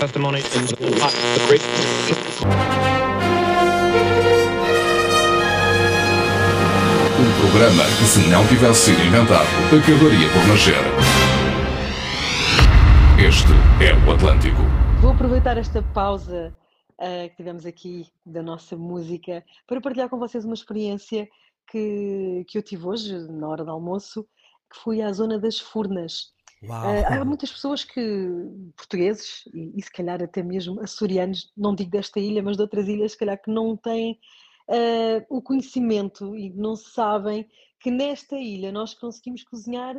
testimony in the great. Um programa que, se não tivesse sido inventado, acabaria por nascer. Este é o Atlântico. Vou aproveitar esta pausa uh, que tivemos aqui da nossa música para partilhar com vocês uma experiência que, que eu tive hoje, na hora do almoço, que fui à zona das Furnas. Uh, há muitas pessoas que, portugueses, e, e, se calhar até mesmo açorianos, não digo desta ilha, mas de outras ilhas, se calhar que não têm uh, o conhecimento e não sabem que nesta ilha nós conseguimos cozinhar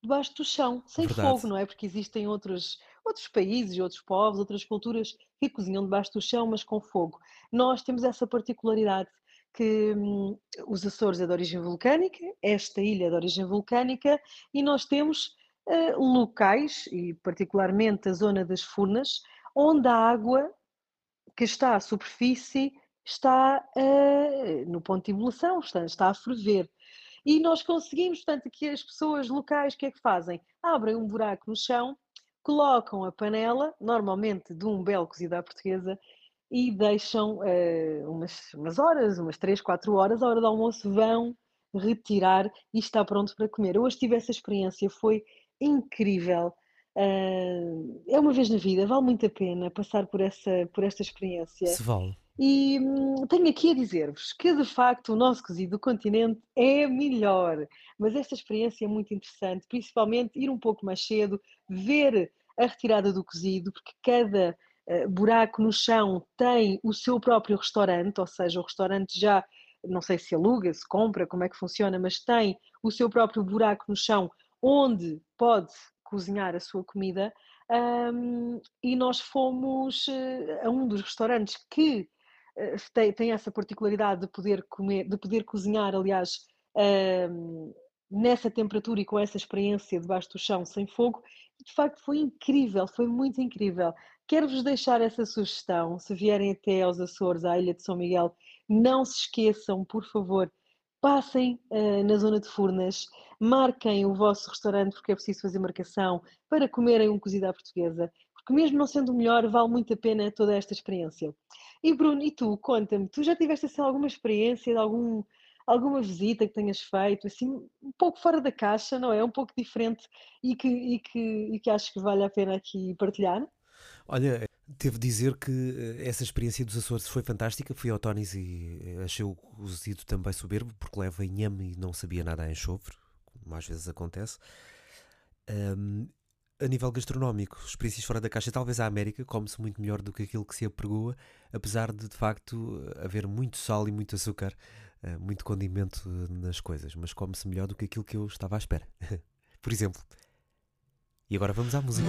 debaixo do chão, sem Verdade. fogo, não é? Porque existem outros, outros países, outros povos, outras culturas que cozinham debaixo do chão, mas com fogo. Nós temos essa particularidade que hum, os Açores é de origem vulcânica, esta ilha é de origem vulcânica, e nós temos locais, e particularmente a zona das Furnas, onde a água que está à superfície está uh, no ponto de ebulição, está, está a ferver. E nós conseguimos, portanto, que as pessoas locais, o que é que fazem? Abrem um buraco no chão, colocam a panela, normalmente de um belo cozido à portuguesa, e deixam uh, umas, umas horas, umas 3, 4 horas, a hora do almoço vão retirar e está pronto para comer. Eu hoje tive essa experiência, foi incrível. Uh, é uma vez na vida, vale muito a pena passar por, essa, por esta experiência. Se vale. E hum, tenho aqui a dizer-vos que, de facto, o nosso cozido do continente é melhor. Mas esta experiência é muito interessante, principalmente ir um pouco mais cedo, ver a retirada do cozido, porque cada uh, buraco no chão tem o seu próprio restaurante, ou seja, o restaurante já, não sei se aluga, se compra, como é que funciona, mas tem o seu próprio buraco no chão onde pode cozinhar a sua comida. Um, e nós fomos uh, a um dos restaurantes que eh, tem, tem essa particularidade de poder comer, de poder cozinhar, aliás, uh, nessa temperatura e com essa experiência debaixo do chão sem fogo, de facto foi incrível, foi muito incrível. Quero-vos deixar essa sugestão, se vierem até aos Açores, à Ilha de São Miguel, não se esqueçam, por favor, passem uh, na zona de Furnas, marquem o vosso restaurante, porque é preciso fazer marcação, para comerem um cozido à portuguesa, porque mesmo não sendo o melhor, vale muito a pena toda esta experiência. E Bruno, e tu, conta-me, tu já tiveste assim, alguma experiência de algum, alguma visita que tenhas feito, assim, um pouco fora da caixa, não é? Um pouco diferente e que, e que, e que acho que vale a pena aqui partilhar? Olha, devo dizer que eh, essa experiência dos Açores foi fantástica. Fui ao Tonis e eh, achei o cozido também soberbo, porque leva inhame e não sabia nada a enxofre, como às vezes acontece. Um, a nível gastronómico, experiências fora da caixa, talvez a América come-se muito melhor do que aquilo que se apregoa, apesar de de facto haver muito sal e muito açúcar, eh, muito condimento nas coisas, mas come-se melhor do que aquilo que eu estava à espera. Por exemplo. E agora vamos à música.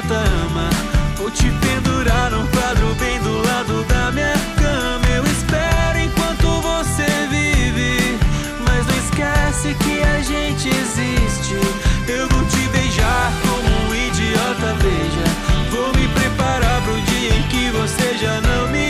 idiota ama. Vou te pendurar num quadro bem do lado da minha cama. Eu espero enquanto você vive. Mas não esquece que a gente existe. Eu vou te beijar como um idiota, veja. Vou me preparar pro dia em que você já não me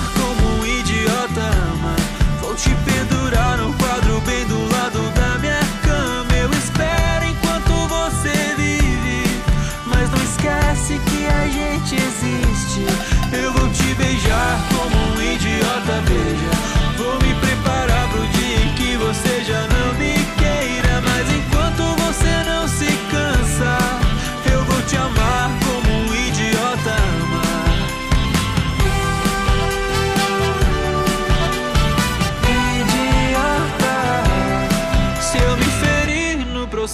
no um quadro bem do lado da minha cama. Eu espero enquanto você vive, mas não esquece que a gente existe. Eu vou te beijar como um idiota beija.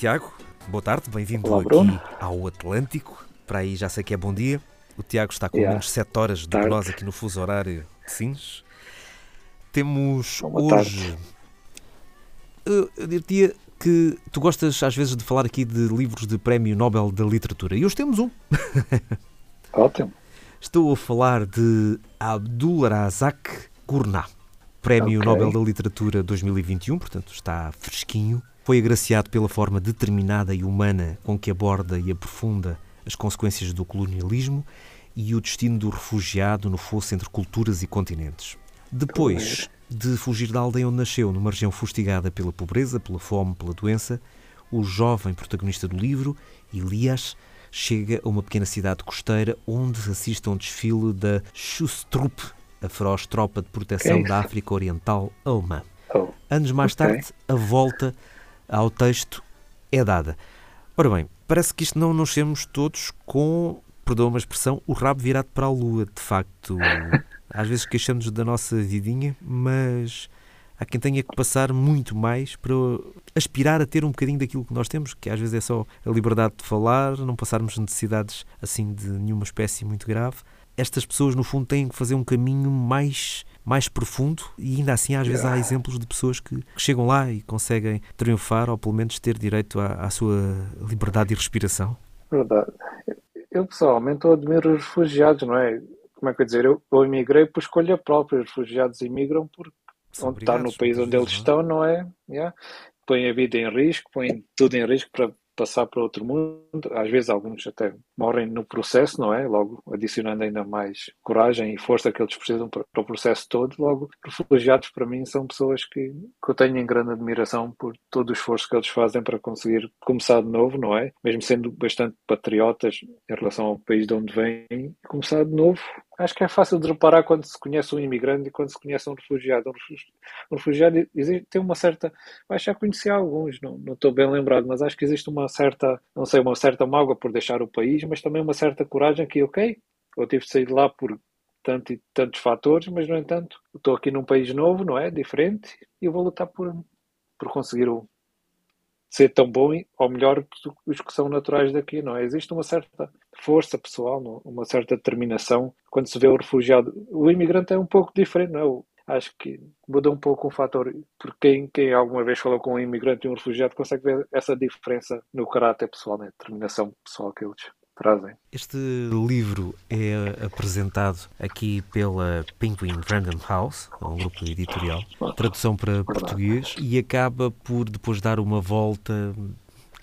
Tiago, boa tarde, bem-vindo Olá, aqui Bruno. ao Atlântico. Para aí já sei que é bom dia. O Tiago está com Yeah. menos 7 horas do que Tarde. nós aqui no fuso horário de Sines. Temos Boa hoje. Eu, eu diria que tu gostas às vezes de falar aqui de livros de Prémio Nobel da Literatura e hoje temos um. Ótimo. Estou a falar de Abdul Razak Gurnah, Prémio Ok. Nobel da Literatura 2021, portanto está fresquinho. Foi agraciado pela forma determinada e humana com que aborda e aprofunda as consequências do colonialismo e o destino do refugiado no fosso entre culturas e continentes. Depois de fugir da aldeia onde nasceu, numa região fustigada pela pobreza, pela fome, pela doença, o jovem protagonista do livro, Elias, chega a uma pequena cidade costeira onde assiste a um desfile da Schustrup, a feroz tropa de proteção é da? África Oriental alemã. Oh, Anos mais Ok. tarde, a volta ao texto é dada. Ora bem, parece que isto não nos chegamos todos com, perdoa uma expressão, o rabo virado para a lua. De facto, às vezes queixamos da nossa vidinha, mas há quem tenha que passar muito mais para aspirar a ter um bocadinho daquilo que nós temos, que às vezes é só a liberdade de falar, não passarmos necessidades assim de nenhuma espécie muito grave. Estas pessoas, no fundo, têm que fazer um caminho mais, mais profundo e ainda assim, às vezes, há exemplos de pessoas que, que chegam lá e conseguem triunfar ou pelo menos ter direito à, à sua liberdade e respiração. verdade. Eu pessoalmente eu admiro os refugiados, não é? Como é que eu dizer? Eu, eu emigrei por escolha própria. Os refugiados imigram porque São onde está no país onde eles vezes, estão, não é? Yeah. Põem a vida em risco, põem tudo em risco para passar para outro mundo. Às vezes alguns até morrem no processo, não é? Logo adicionando ainda mais coragem e força que eles precisam para, o processo todo. Logo, refugiados para mim são pessoas que, que eu tenho em grande admiração por todo o esforço que eles fazem para conseguir começar de novo, não é? Mesmo sendo bastante patriotas em relação ao país de onde vêm, começar de novo. Acho que é fácil de reparar quando se conhece um imigrante e quando se conhece um refugiado. Um refugi- refugiado existe, tem uma certa. Acho que já conheci alguns, não, não estou bem lembrado, mas acho que existe uma certa, não sei, uma certa mágoa por deixar o país, mas também uma certa coragem que, ok, eu tive de sair de lá por tanto e tantos fatores, mas no entanto, estou aqui num país novo, não é? Diferente, e eu vou lutar por, por conseguir o, ser tão bom ou melhor que os que são naturais daqui, não é? Existe uma certa força pessoal, uma certa determinação quando se vê o refugiado. O imigrante é um pouco diferente, não é? Acho que muda um pouco o fator, porque quem, quem alguma vez falou com um imigrante e um refugiado consegue ver essa diferença no caráter pessoal, na determinação pessoal que eles trazem. Este livro é apresentado aqui pela Penguin Random House, é um grupo editorial, tradução para português, e acaba por depois dar uma volta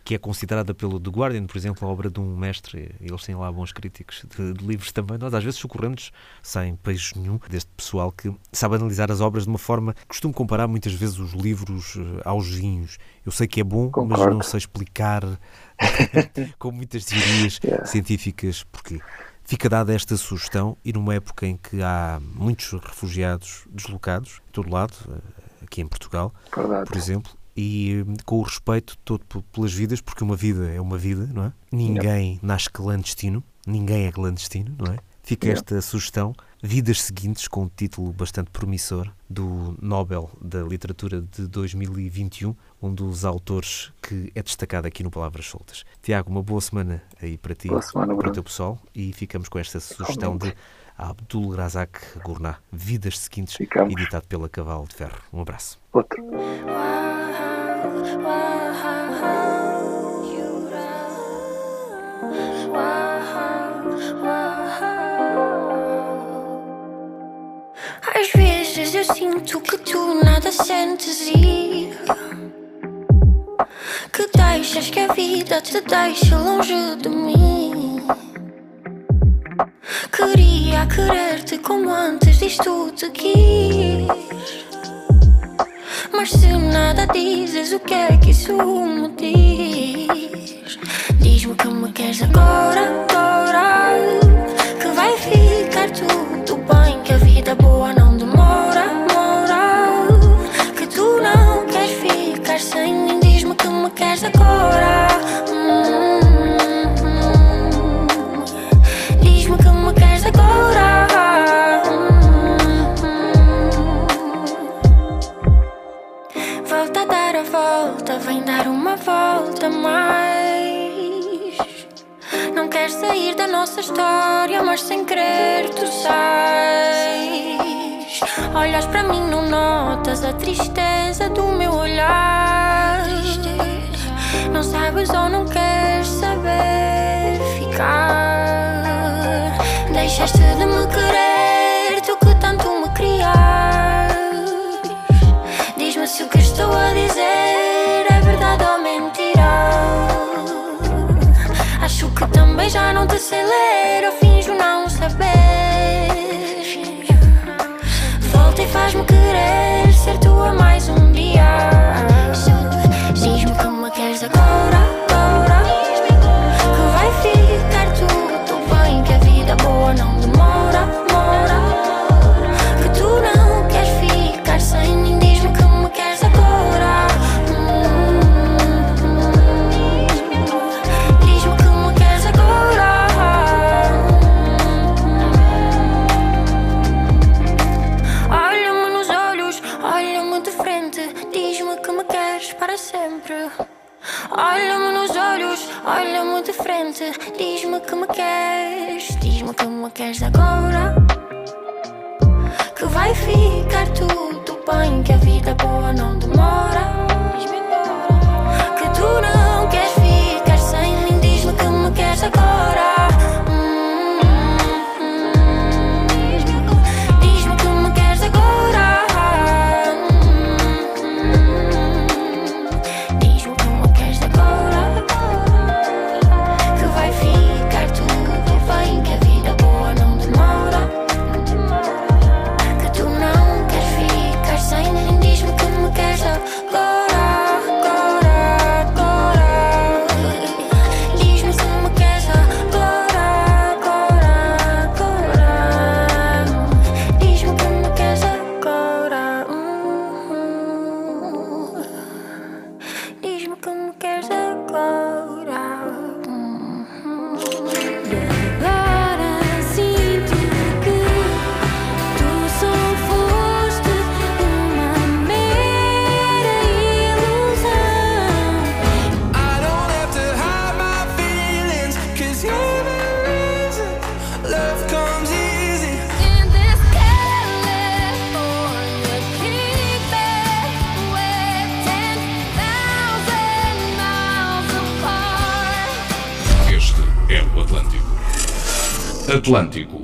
que é considerada pelo The Guardian, por exemplo, a obra de um mestre, eles têm lá bons críticos de, de livros também, nós às vezes socorremos sem peixe nenhum deste pessoal que sabe analisar as obras de uma forma, costumo comparar muitas vezes os livros eh, aos vinhos. Eu sei que é bom, mas Concordo. não sei explicar com muitas teorias Yeah. científicas porque Fica dada esta sugestão e numa época em que há muitos refugiados deslocados, de todo lado, eh, aqui em Portugal, Verdade. por exemplo, e com o respeito todo pelas vidas, porque uma vida é uma vida, não é? Ninguém não. nasce clandestino, ninguém é clandestino, não é? Fica não. esta sugestão. Vidas Seguintes, com um título bastante promissor, do Nobel da Literatura de 2021, um dos autores que é destacado aqui no Palavras Soltas. Tiago, uma boa semana aí para ti, boa semana, para o teu pessoal, e ficamos com esta sugestão de Abdul Razak Gurnah, Vidas Seguintes, ficamos. editado pela Cavalo de Ferro. Um abraço. Outro. Às vezes eu sinto que tu nada sentes e que deixas que a vida te deixe longe de mim. Queria querer-te como antes disto te quis. Mas se nada dizes, o que é que isso me diz? Diz-me que me queres agora. história, mas sem querer tu sais. Olhas para mim, não notas a tristeza do meu olhar. Não sabes ou não queres saber ficar. Deixaste de me querer. Mas já não te acelero, finjo não saber. Volta e faz-me querer ser tua mãe. Atlântico.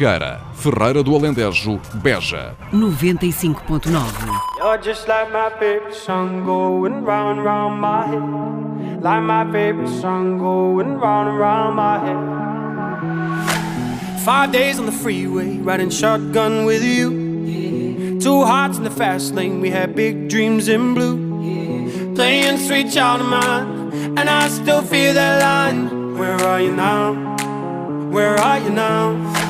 Vidigueira, Ferreira do Alentejo, Beja. 95.9. You're just like my favorite song going round and round my head. Like my favorite song going round and round my head. Five days on the freeway, riding shotgun with you. Two hearts in the fast lane, we had big dreams in blue. Playing sweet child of mine, and I still feel that line. Where are you now? Where are you now?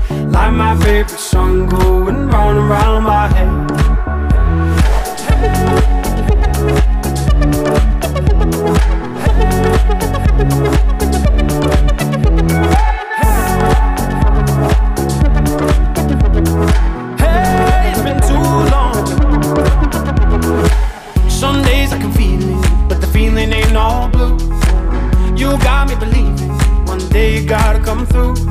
Like my favorite song going round and round my head. Hey, it's been too long. Some days I can feel it, but the feeling ain't all blue. You got me believing one day you gotta come through.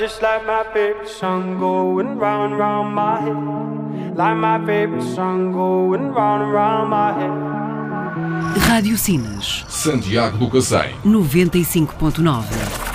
Just like my favorite song going round and round my head. Like my favorite song going round and round my head. Rádio Sinas, Santiago do Cacém. 95.9.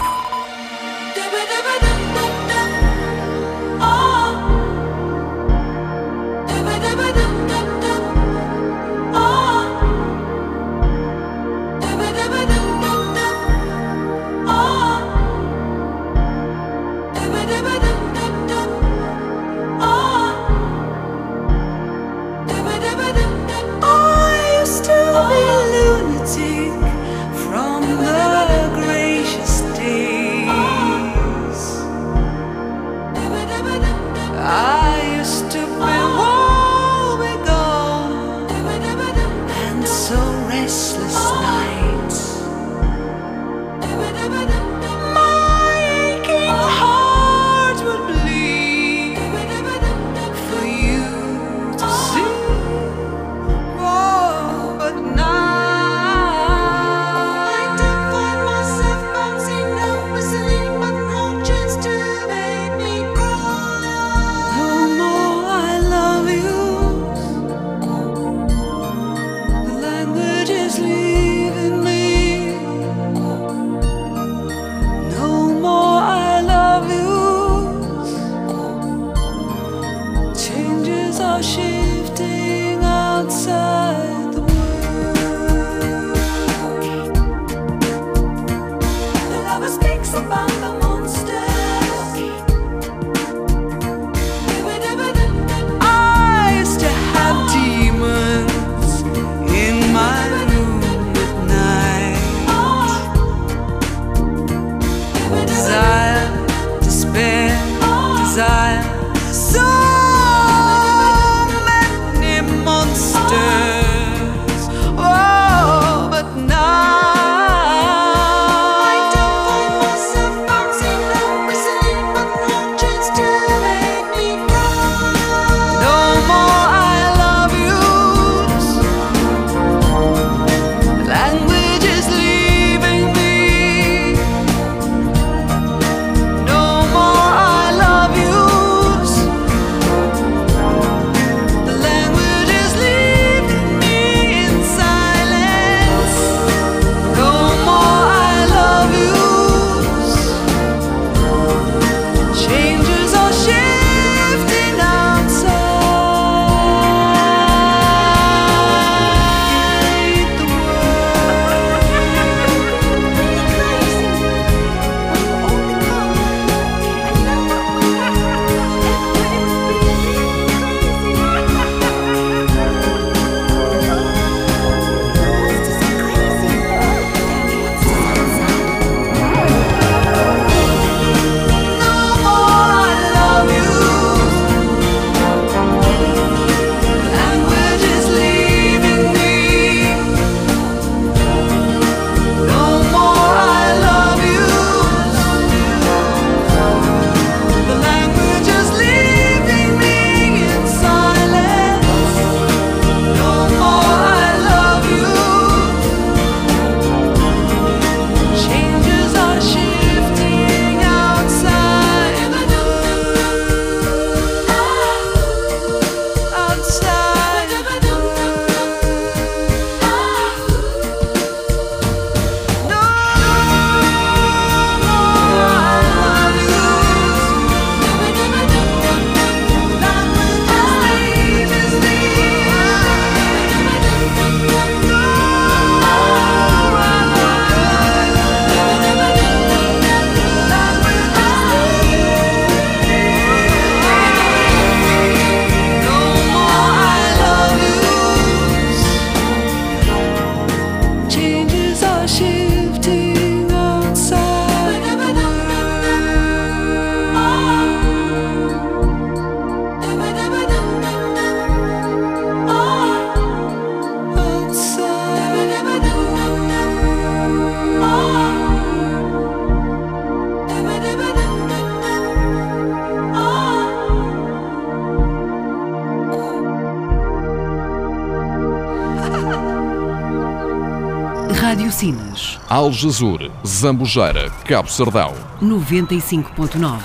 Algesur, Zambujeira, Cabo Sardão. 95.9.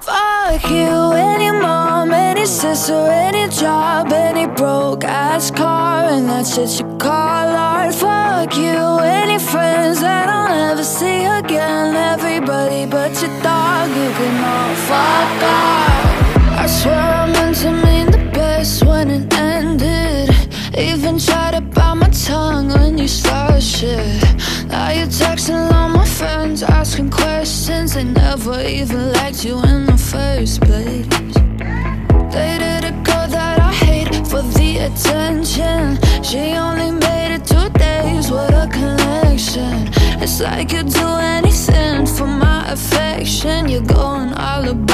Fuck you, any mom, any sister, any job, any broke ass car, and that shit you call art. Fuck you, any friends that I'll never see again. Everybody but your dog, you can all fuck off. I swear I meant to mean the best when it ended. Even tried to bite my tongue when you started shit. Now you're texting all my friends, asking questions. They never even liked you in the first place. Dated a girl that I hate for the attention. She only made it two days, what a connection. It's like you'd do anything for my affection. You're going all about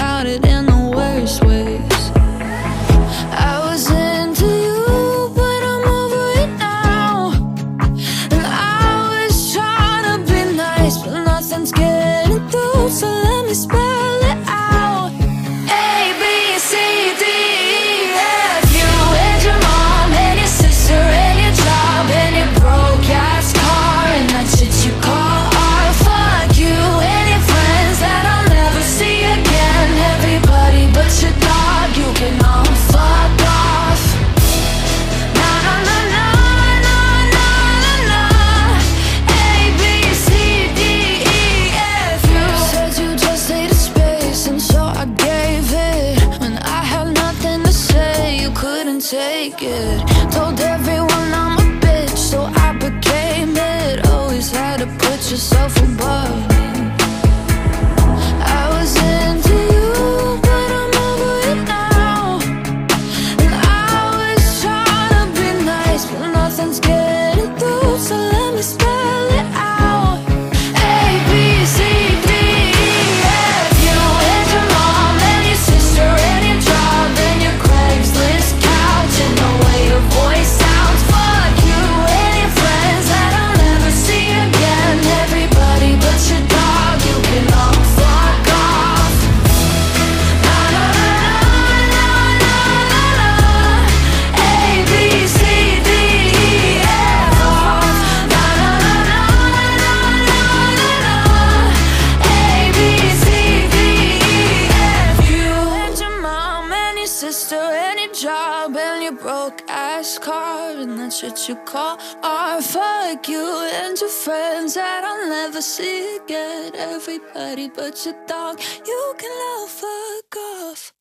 that you call art. Fuck you and your friends that I'll never see again. Everybody but your dog, you can all fuck off.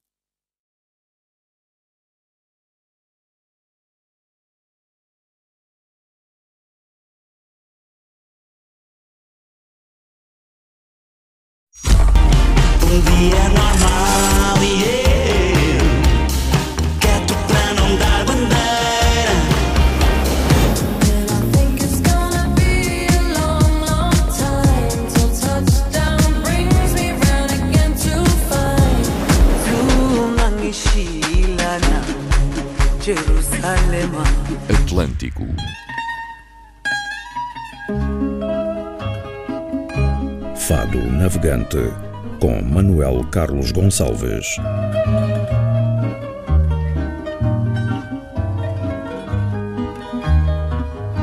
Navegante, com Manuel Carlos Gonçalves.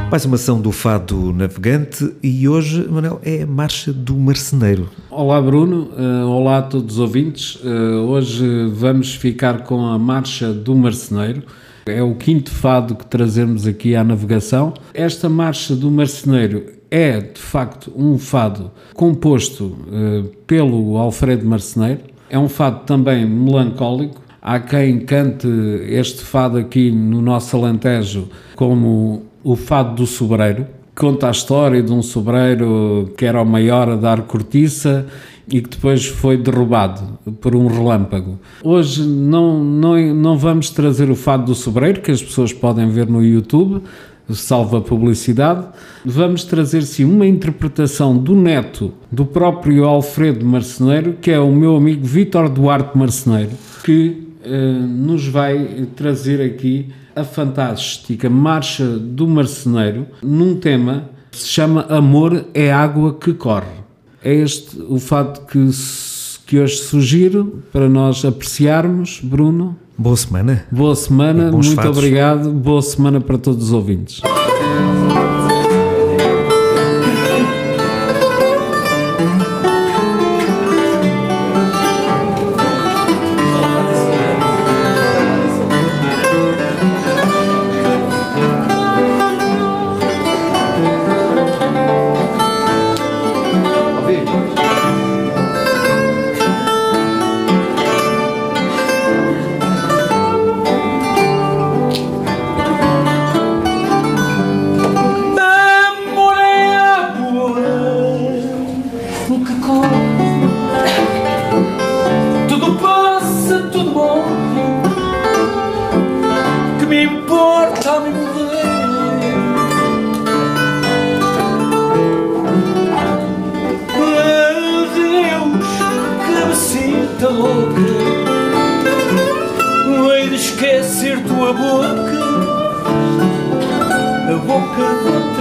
Mais uma ação do Fado Navegante e hoje, Manuel, é a Marcha do Marceneiro. Olá Bruno, Eh, olá a todos os ouvintes. Eh, hoje vamos ficar com a Marcha do Marceneiro. É o quinto fado que trazemos aqui à navegação. Esta Marcha do Marceneiro é, de facto, um fado composto eh, pelo Alfredo Marceneiro. É um fado também melancólico. Há quem cante este fado aqui no nosso Alentejo como o fado do sobreiro. Conta a história de um sobreiro que era o maior a dar cortiça e que depois foi derrubado por um relâmpago. Hoje não, não, não vamos trazer o fado do sobreiro, que as pessoas podem ver no YouTube, salva publicidade. Vamos trazer sim uma interpretação do neto do próprio Alfredo Marceneiro, que é o meu amigo Vítor Duarte Marceneiro, que eh, nos vai trazer aqui a fantástica Marcha do Marceneiro num tema que se chama Amor é água que corre. É este o fato que, que hoje sugiro para nós apreciarmos, Bruno. Boa semana. Boa semana, muito fados. obrigado. Boa semana para todos os ouvintes. Nunca coisa. Tudo passa, tudo morre. Que me importa a me morrer? Meu Deus, que me sinta louca. Hei de esquecer tua boca. A boca da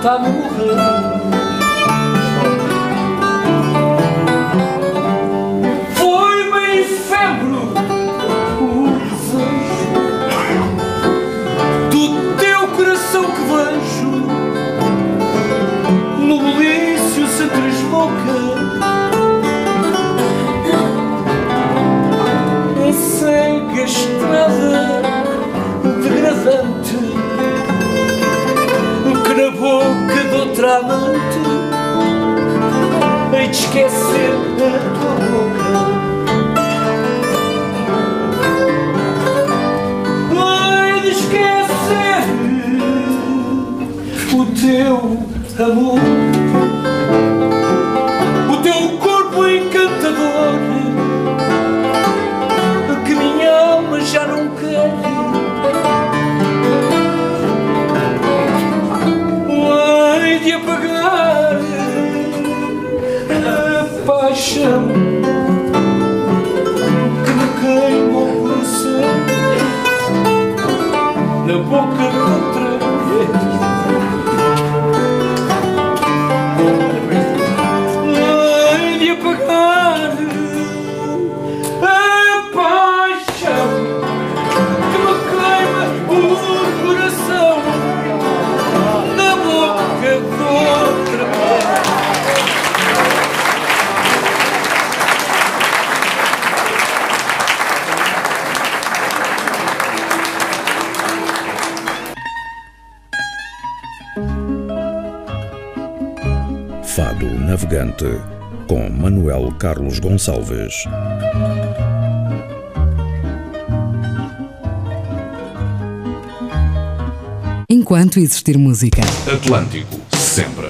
importa morrer? Foi bem efêmero o desejo do teu coração que vejo no belício se tresboca. em cega estrada degradante outra amante de esquecer a tua boca. Hei de esquecer o teu amor boca de Navegante, com Manuel Carlos Gonçalves. Enquanto existir música. Atlântico, sempre.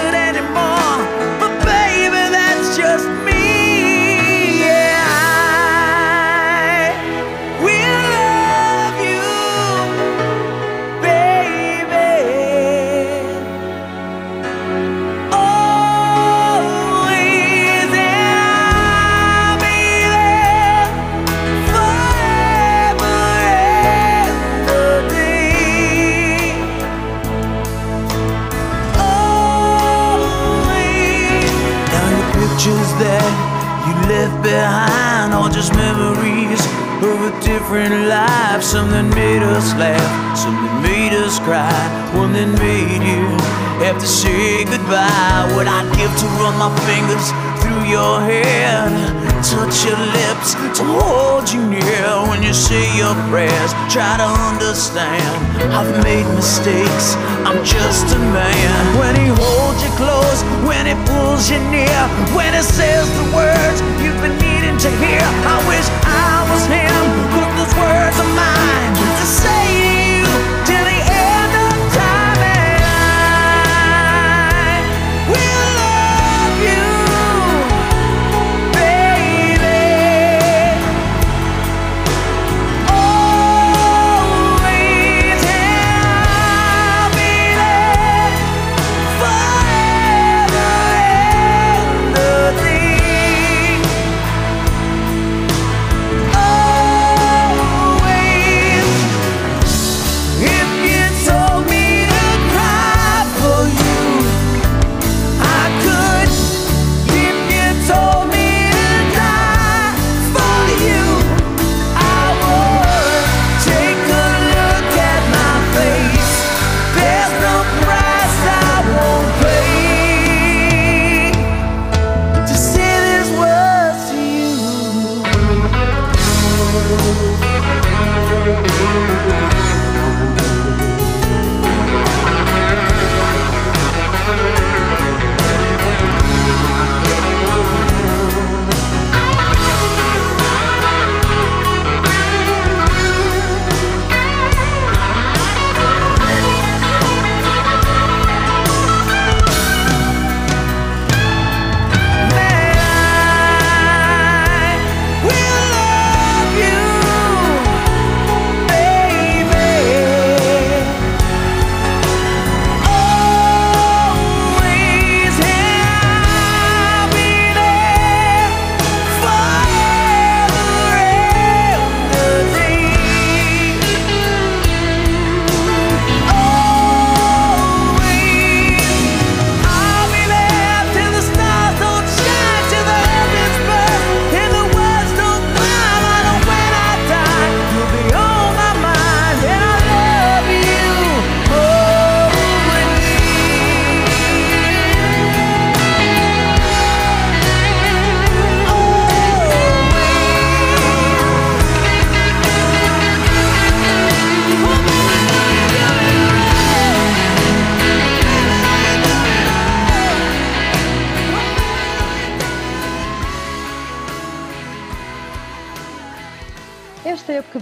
through through your head, touch your lips to hold you near when you say your prayers. Try to understand, I've made mistakes, I'm just a man. When he holds you close, when he pulls you near, when he says the words you've been needing to hear. I wish I was him, put those words of mine to say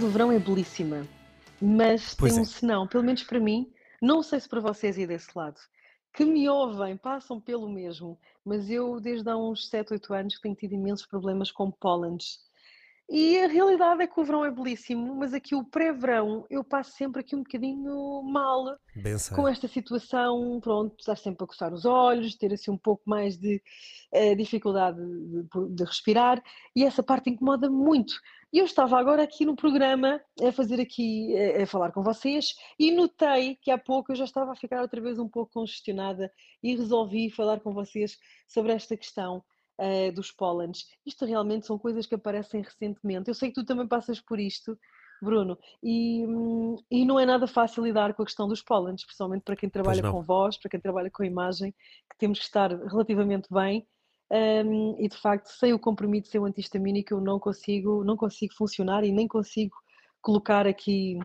do verão é belíssima, mas Pois tem é. um senão, pelo menos para mim, não sei se para vocês e desse lado, que me ouvem, passam pelo mesmo, mas eu desde há uns 7, 8 anos tenho tido imensos problemas com pólenes. E a realidade é que o verão é belíssimo, mas aqui o pré-verão eu passo sempre aqui um bocadinho mal sei. com esta situação, pronto, estar sempre a coçar os olhos, ter assim um pouco mais de eh, dificuldade de, de- de respirar e essa parte incomoda muito. E eu estava agora aqui no programa a fazer aqui, a falar com vocês e notei que há pouco eu já estava a ficar outra vez um pouco congestionada e resolvi falar com vocês sobre esta questão eh, dos pólenes. Isto realmente são coisas que aparecem recentemente. Eu sei que tu também passas por isto, Bruno, e, hum, e não é nada fácil lidar com a questão dos pólenes, principalmente para quem trabalha com voz, para quem trabalha com imagem, que temos que estar relativamente bem. Hum, e de facto, sem o comprimido, sem o antihistamínico, eu não consigo, não consigo funcionar e nem consigo colocar aqui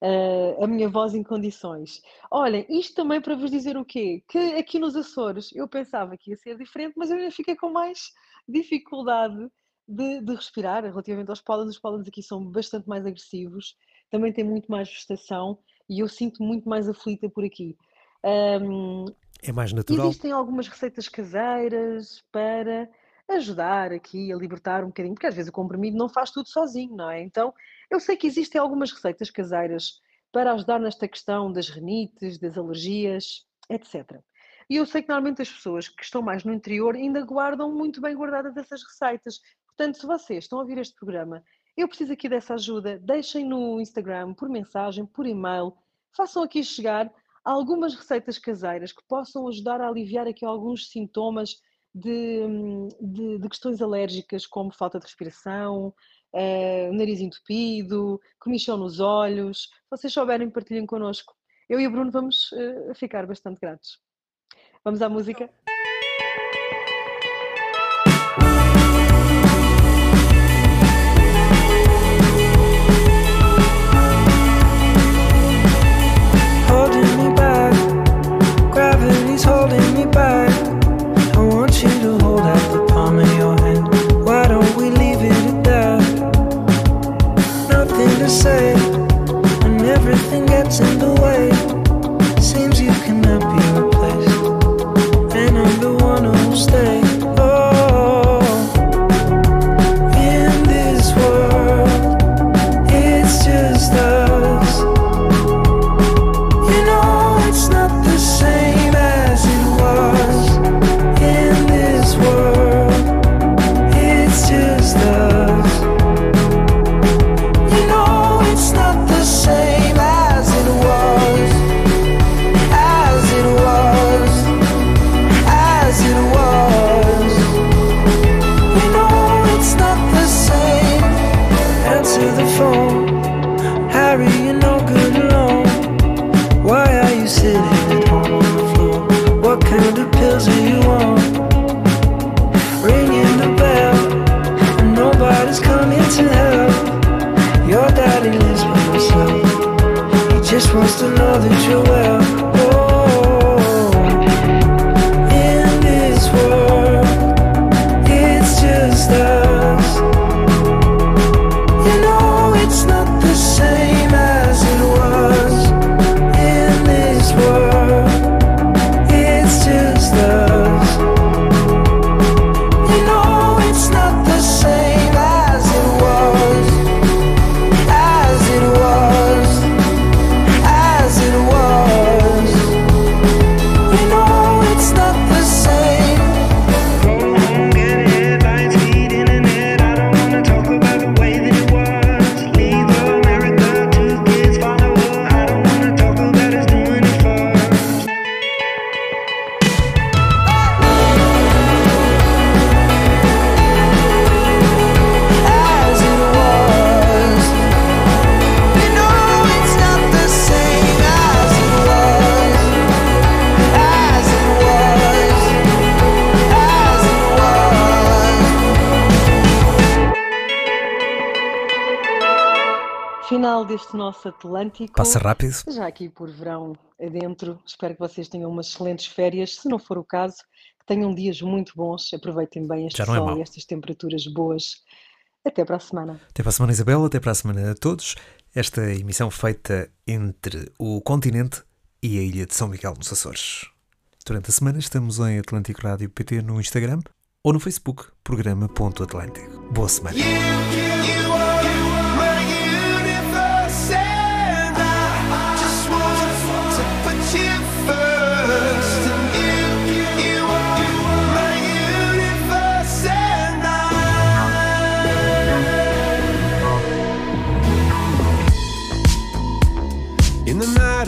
eh, a minha voz em condições. Olhem, isto também para vos dizer o quê? Que aqui nos Açores eu pensava que ia ser diferente, mas eu ainda fiquei com mais dificuldade de, de respirar relativamente aos pólenes. Os pólenes aqui são bastante mais agressivos, também tem muito mais vegetação e eu sinto muito mais aflita por aqui. Ahm, É mais natural. Existem algumas receitas caseiras para ajudar aqui a libertar um bocadinho, porque às vezes o comprimido não faz tudo sozinho, não é? Então, eu sei que existem algumas receitas caseiras para ajudar nesta questão das renites, das alergias, etc. E eu sei que normalmente as pessoas que estão mais no interior ainda guardam muito bem guardadas essas receitas. Portanto, se vocês estão a ouvir este programa, eu preciso aqui dessa ajuda, deixem no Instagram, por mensagem, por e-mail, façam aqui chegar algumas receitas caseiras que possam ajudar a aliviar aqui alguns sintomas de, de, de questões alérgicas, como falta de respiração, eh, nariz entupido, comichão nos olhos. Se vocês souberem, partilhem connosco. Eu e o Bruno vamos eh, ficar bastante gratos. Vamos à música? So. Deste nosso Atlântico. Passa rápido. Já aqui por verão adentro. Espero que vocês tenham umas excelentes férias. Se não for o caso, que tenham dias muito bons. Aproveitem bem este é sol mau. e estas temperaturas boas. Até para a semana. Até para a semana, Isabel. Até para a semana a todos. Esta emissão feita entre o continente e a ilha de São Miguel nos Açores. Durante a semana estamos em Atlântico Rádio PT no Instagram ou no Facebook, programa.atlântico. Boa semana. In the night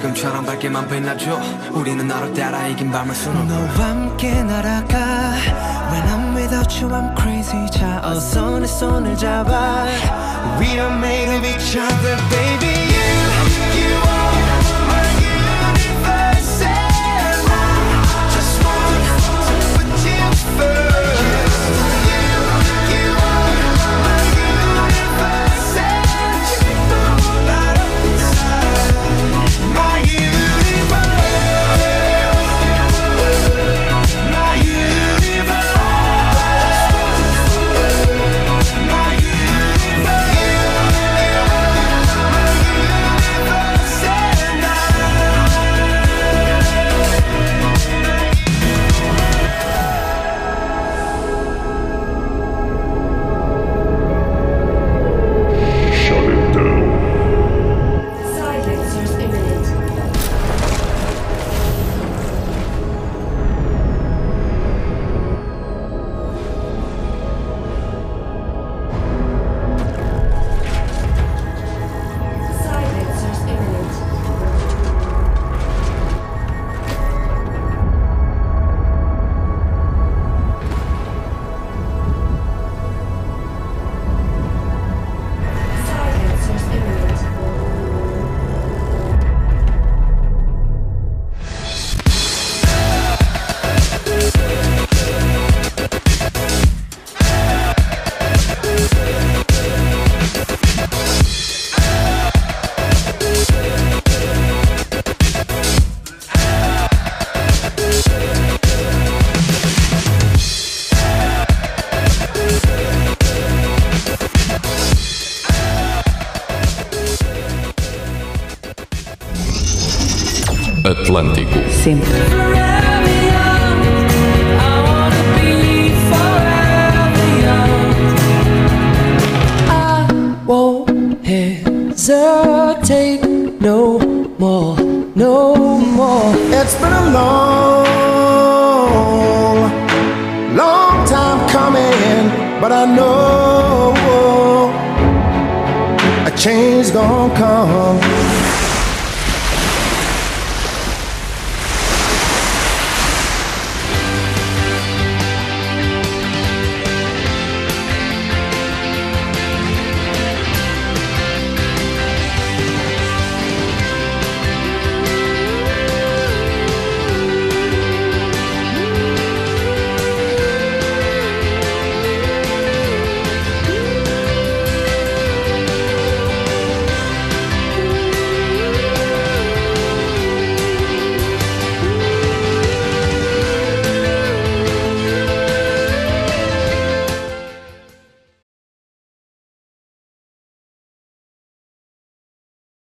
지금처럼 밝게만 빛나줘 우리는 너를 따라 이긴 밤을 수놓아 너와 함께 날아가 When I'm without you I'm crazy 자 어서 내 손을 잡아 We are made of each other baby